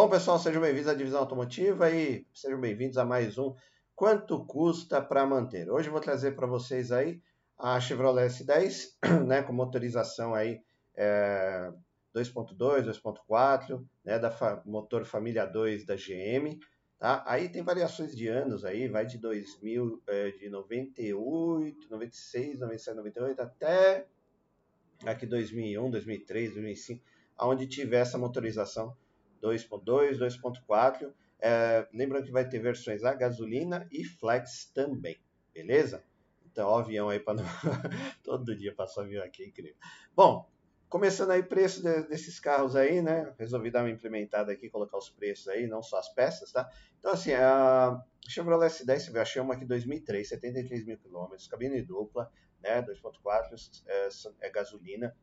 Bom, pessoal, sejam bem-vindos à Divisão Automotiva e sejam bem-vindos a mais um Quanto Custa para Manter. Hoje eu vou trazer para vocês aí a Chevrolet S10, né, com motorização aí é, 2.2, 2.4, né, da fa motor família 2 da GM, tá? Aí tem variações de anos aí, vai de 2000, é, de 98, 96, 97, 98 até aqui 2001, 2003, 2005, aonde tiver essa motorização 2.2, 2.4. É, lembrando que vai ter versões a gasolina e flex também, beleza? Então, ó, avião aí para não... todo dia passar avião aqui, incrível. Bom, começando aí preço de, desses carros aí, né? Resolvi dar uma implementada aqui, colocar os preços aí, não só as peças, tá? Então, assim, a Chevrolet S10, você vê, achei uma aqui 2003, 73 mil quilômetros, cabine dupla, né? 2.4, é, é gasolina,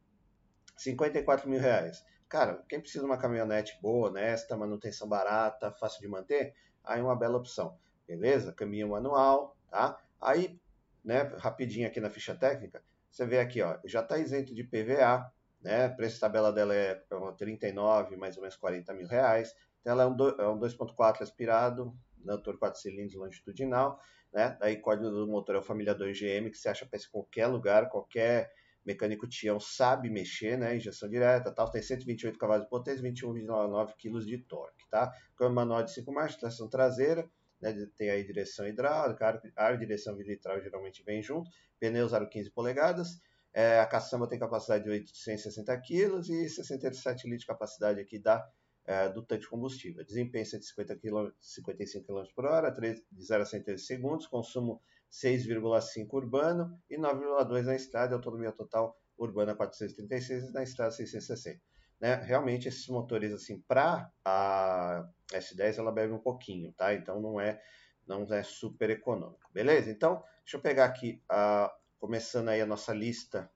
54 mil reais. Cara, quem precisa de uma caminhonete boa, honesta, manutenção barata, fácil de manter, aí é uma bela opção, beleza? Caminhão manual, tá? Aí, né, rapidinho aqui na ficha técnica, você vê aqui, ó, já está isento de PVA, né? Preço tabela dela é 39, mais ou menos 40 mil reais. Então ela é um, um 2.4 aspirado, motor 4 cilindros longitudinal, né? Aí código do motor é o família 2 GM, que você acha para qualquer lugar, qualquer mecânico Tião sabe mexer, né? Injeção direta, tal, tem 128 cavalos de potência, 21,9 kg de torque, tá? Com manual de 5 marchas, tração traseira, né? Tem aí direção hidráulica, ar, ar direção vitral geralmente vem junto, pneus aro 15 polegadas, é, a caçamba tem capacidade de 860 kg e 67 litros de capacidade aqui da é, do tanque de combustível. Desempenho 150 km, 55 km por hora, 3, de 0 a 113 segundos, consumo 6,5 urbano e 9,2 na estrada, autonomia total urbana 436 e na estrada 660. Né? Realmente esses motores assim para a S10 ela bebe um pouquinho, tá? Então não é não é super econômico, beleza? Então deixa eu pegar aqui uh, começando aí a nossa lista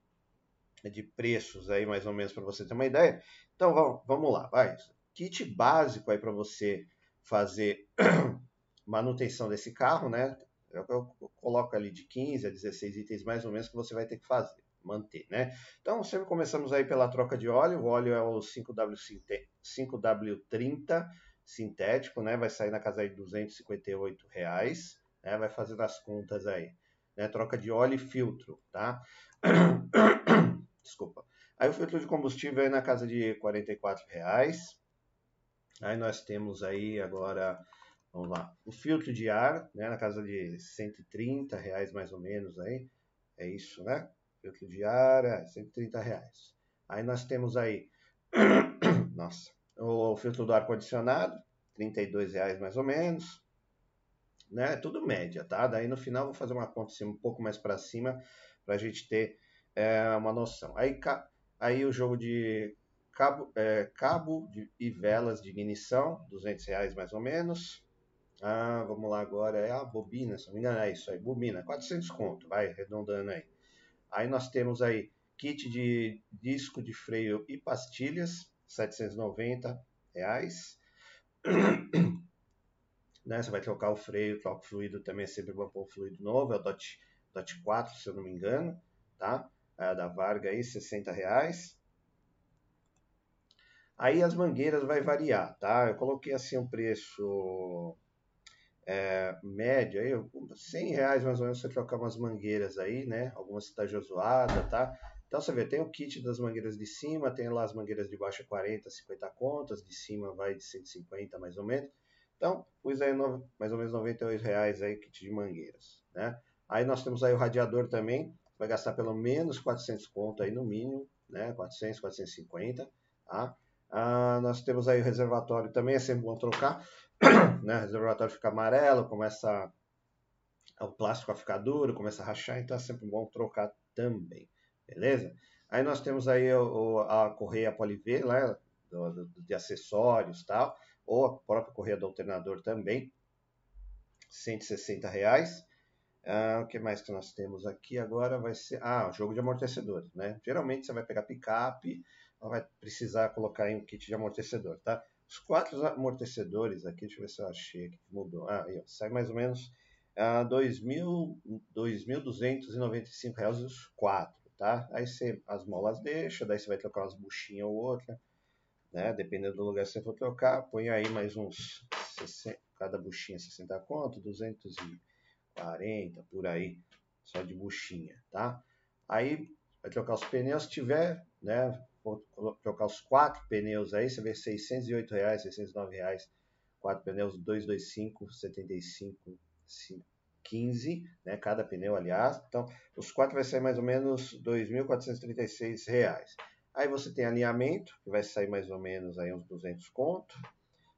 de preços aí mais ou menos para você ter uma ideia. Então vamos, vamos lá, vai. Kit básico aí para você fazer manutenção desse carro, né? Eu, eu, coloco ali de 15 a 16 itens mais ou menos que você vai ter que fazer, manter, né? Então, sempre começamos aí pela troca de óleo. O óleo é o 5W, 5W30 sintético, né? Vai sair na casa de 258 reais, né? Vai fazendo as contas aí, né? Troca de óleo e filtro, tá? Desculpa. Aí o filtro de combustível aí na casa de 44 reais. Aí nós temos aí agora Vamos lá. O filtro de ar, né, na casa de 130 reais mais ou menos aí. É isso, né? Filtro de ar, é 130 reais. Aí nós temos aí, nossa, o filtro do ar condicionado, 32 reais mais ou menos. Né? Tudo média, tá? Daí no final vou fazer uma conta assim, um pouco mais para cima para a gente ter é, uma noção. Aí, aí o jogo de cabo, é, cabo de, e velas de ignição, 200 reais mais ou menos. Ah, vamos lá agora, é a bobina, se não me engano, é isso aí, bobina, 400 conto, vai, arredondando aí. Aí nós temos aí kit de disco de freio e pastilhas, 790 reais. né, você vai trocar o freio, troca o fluido também, é sempre bom pôr fluido novo, é o DOT, DOT 4, se eu não me engano, tá? É da Varga aí, 60 reais. Aí as mangueiras vai variar, tá? Eu coloquei assim um preço é, média, aí, 100 reais mais ou menos você trocar umas mangueiras aí, né? Algumas está zoada, tá? Então você vê, tem o kit das mangueiras de cima, tem lá as mangueiras de baixo 40, 50 contas, de cima vai de 150 mais ou menos. Então, pus aí no, mais ou menos 98 reais aí kit de mangueiras, né? Aí nós temos aí o radiador também, vai gastar pelo menos 400 conto aí no mínimo, né? 400, 450, tá? Ah, nós temos aí o reservatório também, é sempre bom trocar. né? O reservatório fica amarelo, começa o plástico a ficar duro, começa a rachar, então é sempre bom trocar também, beleza? Aí nós temos aí o, a correia Poliv, né? Do, do, de acessórios tal, ou a própria correia do alternador também, 160 reais. Ah, o que mais que nós temos aqui agora vai ser ah, jogo de amortecedores, né? Geralmente você vai pegar picape, vai precisar colocar em um kit de amortecedor, tá? Os quatro amortecedores aqui, deixa eu ver se eu achei aqui que mudou. Ah, aí, ó, sai mais ou menos ah, 2.295 reais os quatro, tá? Aí você as molas deixa, daí você vai trocar umas buchinhas ou outra. né? Dependendo do lugar que você for trocar, põe aí mais uns 60, cada buchinha 60 conto, 240 por aí, só de buchinha, tá? Aí vai trocar os pneus, se tiver, né? Trocar os quatro pneus aí, você vê 608 reais, 609 reais, quatro pneus 225, 75, 15, né? Cada pneu, aliás. Então, os quatro vai sair mais ou menos 2.436 reais. Aí você tem alinhamento, que vai sair mais ou menos aí uns 200 conto,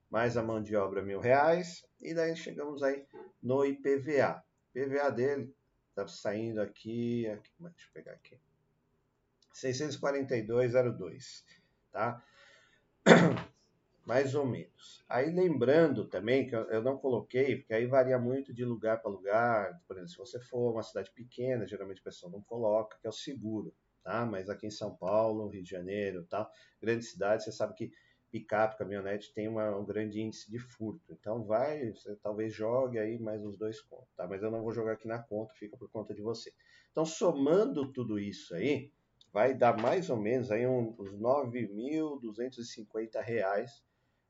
mais a mão de obra mil reais, e daí chegamos aí no IPVA. IPVA dele está saindo aqui, aqui, deixa eu pegar aqui, 642,02, tá? mais ou menos. Aí lembrando também que eu não coloquei, porque aí varia muito de lugar para lugar. Por exemplo, se você for uma cidade pequena, geralmente a pessoa não coloca, que é o seguro tá? Mas aqui em São Paulo, Rio de Janeiro, tal, grandes cidades, você sabe que picape, caminhonete tem uma, um grande índice de furto. Então vai, você talvez jogue aí mais uns dois contos, tá? Mas eu não vou jogar aqui na conta, fica por conta de você. Então somando tudo isso aí, vai dar mais ou menos aí uns 9.250 reais,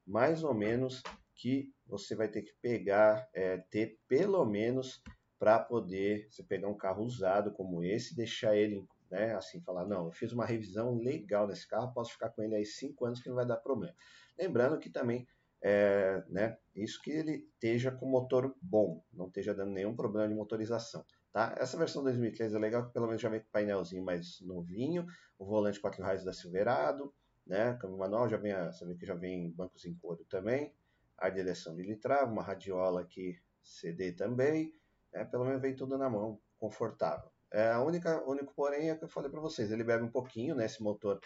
mais ou menos, que você vai ter que pegar, é, ter pelo menos para poder você pegar um carro usado como esse, deixar ele né? Assim, falar, não, eu fiz uma revisão legal nesse carro, posso ficar com ele aí cinco anos que não vai dar problema. Lembrando que também, é, né, isso que ele esteja com motor bom, não esteja dando nenhum problema de motorização. Tá? Essa versão 2013 é legal, pelo menos já vem com painelzinho mais novinho, o volante 4 raios da Silverado, né? Câmbio manual já vem, a, você vê que já vem bancos em couro também, a direção de litrava, uma radiola aqui CD também, né? pelo menos vem tudo na mão, confortável. É, a única, único porém é que eu falei para vocês, ele bebe um pouquinho, né? Esse motor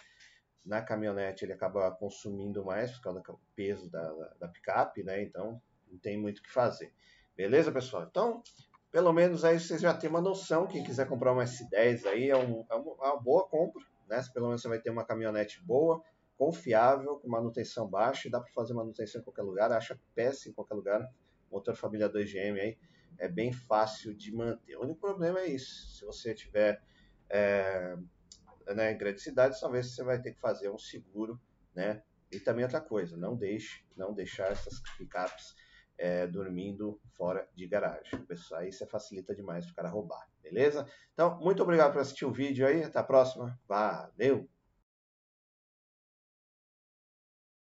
na caminhonete ele acaba consumindo mais por causa do peso da, da, da picape, né? Então não tem muito o que fazer. Beleza, pessoal? Então, pelo menos aí vocês já têm uma noção. Quem quiser comprar uma S10 aí é, um, é uma boa compra, né? Pelo menos você vai ter uma caminhonete boa, confiável, com manutenção baixa, e dá para fazer manutenção em qualquer lugar, acha peça em qualquer lugar. Motor família 2GM aí é bem fácil de manter. O único problema é isso. Se você tiver é, né, em grandes cidades, talvez você vai ter que fazer um seguro, né? E também outra coisa, não deixe, não deixar essas picapes é, dormindo fora de garagem. Pessoal, isso facilita demais para o cara roubar, beleza? Então, muito obrigado por assistir o vídeo aí, até a próxima, valeu!